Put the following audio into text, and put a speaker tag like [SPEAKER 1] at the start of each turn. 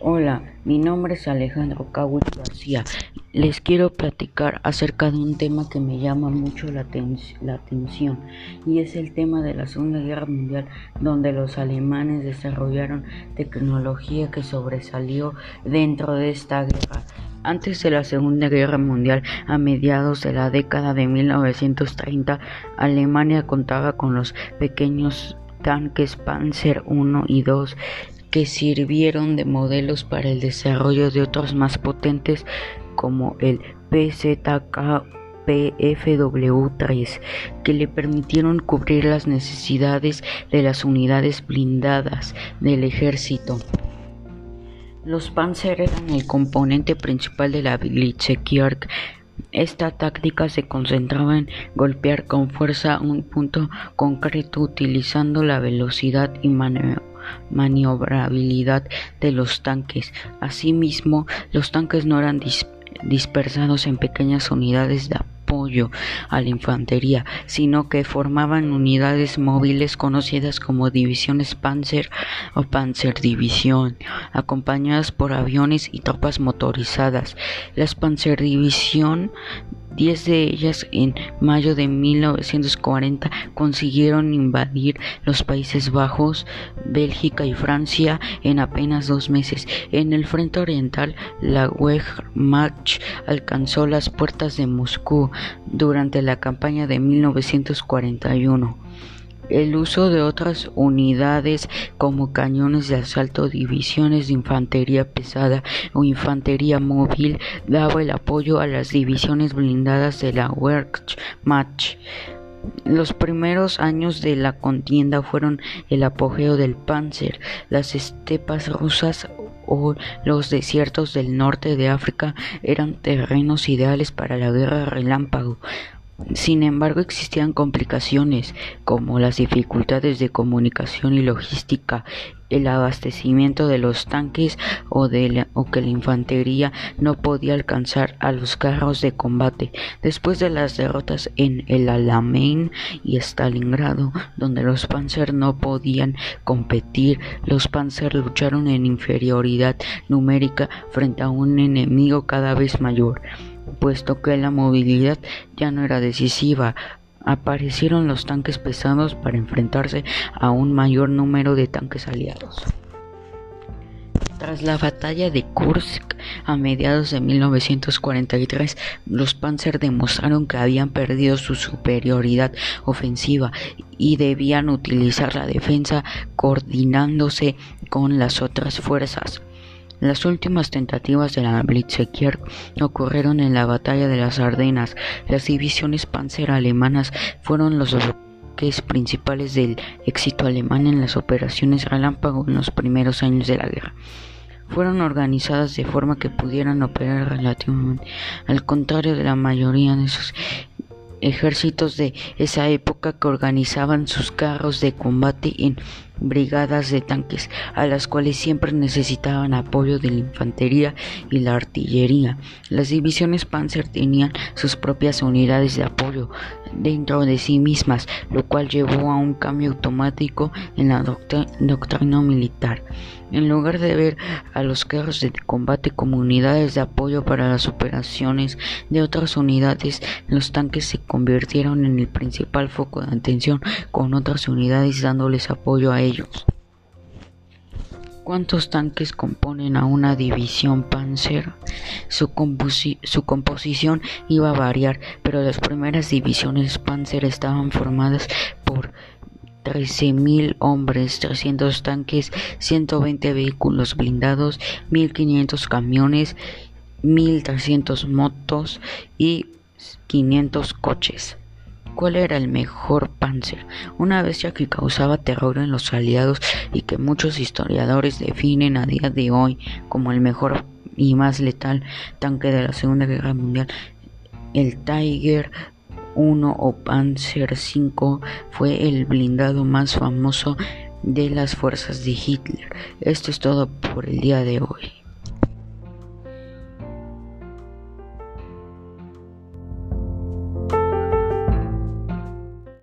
[SPEAKER 1] Hola, mi nombre es Alejandro Cawit García. Les quiero platicar acerca de un tema que me llama mucho la, la, atención y es el tema de la Segunda Guerra Mundial donde los alemanes desarrollaron tecnología que sobresalió dentro de esta guerra. Antes de la Segunda Guerra Mundial, a mediados de la década de 1930, Alemania contaba con los pequeños tanques Panzer I y II que sirvieron de modelos para el desarrollo de otros más potentes como el PZK PFW-3 que le permitieron cubrir las necesidades de las unidades blindadas del ejército. Los Panzer eran el componente principal de la Blitzkrieg. Esta táctica se concentraba en golpear con fuerza un punto concreto utilizando la velocidad y maniobrabilidad de los tanques. Asimismo, los tanques no eran dispersados en pequeñas unidades de apoyo a la infantería, sino que formaban unidades móviles conocidas como divisiones Panzer o Panzerdivisión, acompañadas por aviones y tropas motorizadas. Las Panzerdivisión Diez de ellas en mayo de 1940 consiguieron invadir los Países Bajos, Bélgica y Francia en apenas dos meses. En el frente oriental, la Wehrmacht alcanzó las puertas de Moscú durante la campaña de 1941. El uso de otras unidades como cañones de asalto, divisiones de infantería pesada o infantería móvil daba el apoyo a las divisiones blindadas de la Wehrmacht. Los primeros años de la contienda fueron el apogeo del Panzer. Las estepas rusas o los desiertos del norte de África eran terrenos ideales para la guerra relámpago. Sin embargo, existían complicaciones como las dificultades de comunicación y logística, el abastecimiento de los tanques o, que la infantería no podía alcanzar a los carros de combate. Después de las derrotas en el Alamein y Stalingrado, donde los Panzer no podían competir, los Panzer lucharon en inferioridad numérica frente a un enemigo cada vez mayor puesto que la movilidad ya no era decisiva. Aparecieron los tanques pesados para enfrentarse a un mayor número de tanques aliados. Tras la batalla de Kursk a mediados de 1943, los Panzer demostraron que habían perdido su superioridad ofensiva y debían utilizar la defensa coordinándose con las otras fuerzas. Las últimas tentativas de la Blitzkrieg ocurrieron en la batalla de las Ardenas. Las divisiones panzer alemanas fueron los bloques principales del éxito alemán en las operaciones relámpago en los primeros años de la guerra. Fueron organizadas de forma que pudieran operar relativamente, al contrario de la mayoría de sus ejércitos de esa época que organizaban sus carros de combate en brigadas de tanques, a las cuales siempre necesitaban apoyo de la infantería y la artillería. Las divisiones Panzer tenían sus propias unidades de apoyo dentro de sí mismas, lo cual llevó a un cambio automático en la doctrina militar. En lugar de ver a los carros de combate como unidades de apoyo para las operaciones de otras unidades, los tanques se convirtieron en el principal foco de atención con otras unidades dándoles apoyo a ellos. ¿Cuántos tanques componen a una división Panzer? Su, su, composición iba a variar, pero las primeras divisiones Panzer estaban formadas por 13.000 hombres, 300 tanques, 120 vehículos blindados, 1.500 camiones, 1.300 motos y 500 coches. ¿Cuál era el mejor Panzer? Una bestia que causaba terror en los aliados y que muchos historiadores definen a día de hoy como el mejor y más letal tanque de la Segunda Guerra Mundial. El Tiger 1 o Panzer V fue el blindado más famoso de las fuerzas de Hitler. Esto es todo por el día de hoy.